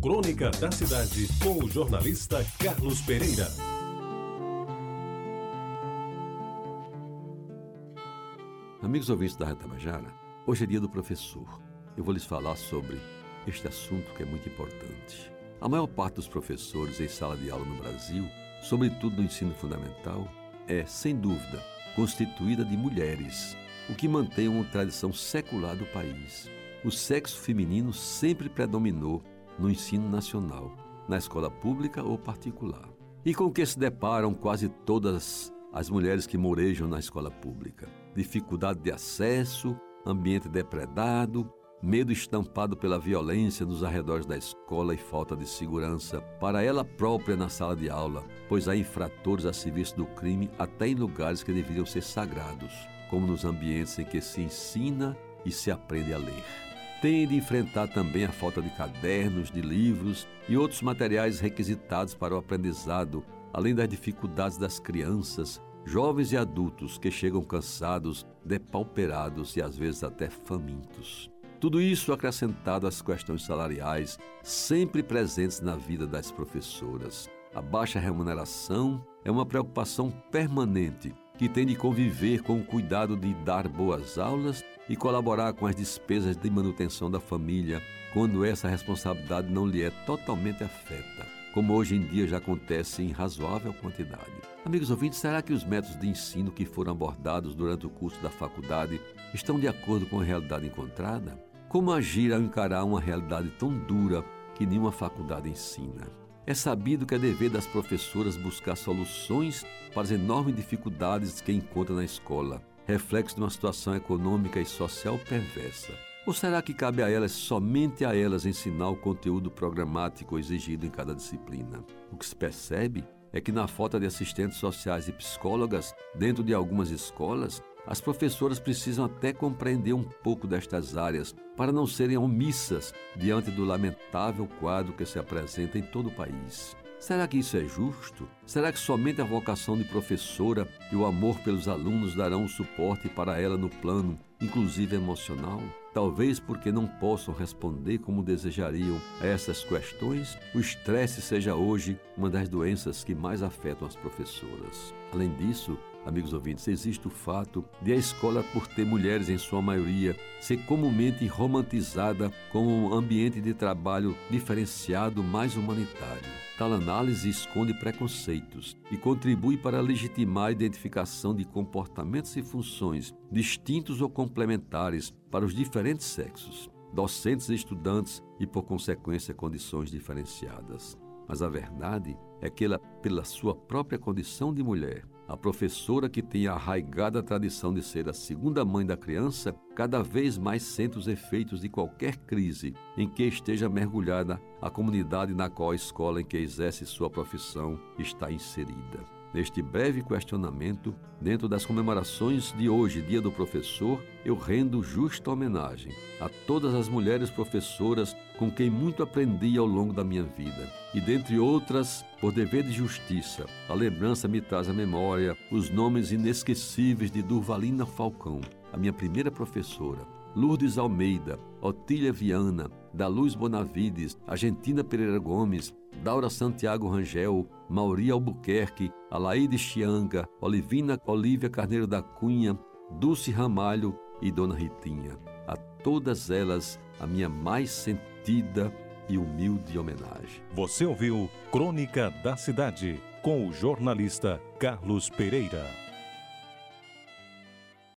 Crônica da Cidade, com o jornalista Carlos Pereira. Amigos ouvintes da Reta Bajara, hoje é dia do professor. Eu vou lhes falar sobre este assunto que é muito importante. A maior parte dos professores em sala de aula no Brasil, sobretudo no ensino fundamental, é, sem dúvida, constituída de mulheres, o que mantém uma tradição secular do país. O sexo feminino sempre predominou no ensino nacional, na escola pública ou particular. E com que se deparam quase todas as mulheres que morejam na escola pública? Dificuldade de acesso, ambiente depredado, medo estampado pela violência nos arredores da escola e falta de segurança para ela própria na sala de aula, pois há infratores a serviço do crime até em lugares que deveriam ser sagrados, como nos ambientes em que se ensina e se aprende a ler. Tem de enfrentar também a falta de cadernos, de livros e outros materiais requisitados para o aprendizado, além das dificuldades das crianças, jovens e adultos que chegam cansados, depauperados e às vezes até famintos. Tudo isso acrescentado às questões salariais, sempre presentes na vida das professoras. A baixa remuneração é uma preocupação permanente que tem de conviver com o cuidado de dar boas aulas e colaborar com as despesas de manutenção da família quando essa responsabilidade não lhe é totalmente afeta, como hoje em dia já acontece em razoável quantidade. Amigos ouvintes, será que os métodos de ensino que foram abordados durante o curso da faculdade estão de acordo com a realidade encontrada? Como agir ao encarar uma realidade tão dura que nenhuma faculdade ensina? É sabido que é dever das professoras buscar soluções para as enormes dificuldades que encontram na escola, reflexo de uma situação econômica e social perversa. Ou será que cabe a elas, somente a elas, ensinar o conteúdo programático exigido em cada disciplina? O que se percebe é que, na falta de assistentes sociais e psicólogas dentro de algumas escolas, as professoras precisam até compreender um pouco destas áreas para não serem omissas diante do lamentável quadro que se apresenta em todo o país. Será que isso é justo? Será que somente a vocação de professora e o amor pelos alunos darão o suporte para ela no plano, inclusive emocional? Talvez porque não possam responder como desejariam a essas questões, o estresse seja hoje uma das doenças que mais afetam as professoras. Além disso, amigos ouvintes, existe o fato de a escola, por ter mulheres em sua maioria, ser comumente romantizada como um ambiente de trabalho diferenciado mais humanitário. Tal análise esconde preconceitos e contribui para legitimar a identificação de comportamentos e funções distintos ou complementares para os diferentes sexos, docentes e estudantes e, por consequência, condições diferenciadas. Mas a verdade é que ela, pela sua própria condição de mulher, a professora que tem a arraigada tradição de ser a segunda mãe da criança, cada vez mais sente os efeitos de qualquer crise em que esteja mergulhada a comunidade na qual a escola em que exerce sua profissão está inserida. Neste breve questionamento, dentro das comemorações de hoje, Dia do Professor, eu rendo justa homenagem a todas as mulheres professoras com quem muito aprendi ao longo da minha vida. E dentre outras, por dever de justiça, a lembrança me traz à memória os nomes inesquecíveis de Durvalina Falcão, a minha primeira professora, Lourdes Almeida, Otília Viana, da Luz Bonavides, Argentina Pereira Gomes, Daura Santiago Rangel, Mauri Albuquerque, Alaide Chianga, Olivina Olívia Carneiro da Cunha, Dulce Ramalho e Dona Ritinha. A todas elas, a minha mais sentida e humilde homenagem. Você ouviu Crônica da Cidade, com o jornalista Carlos Pereira.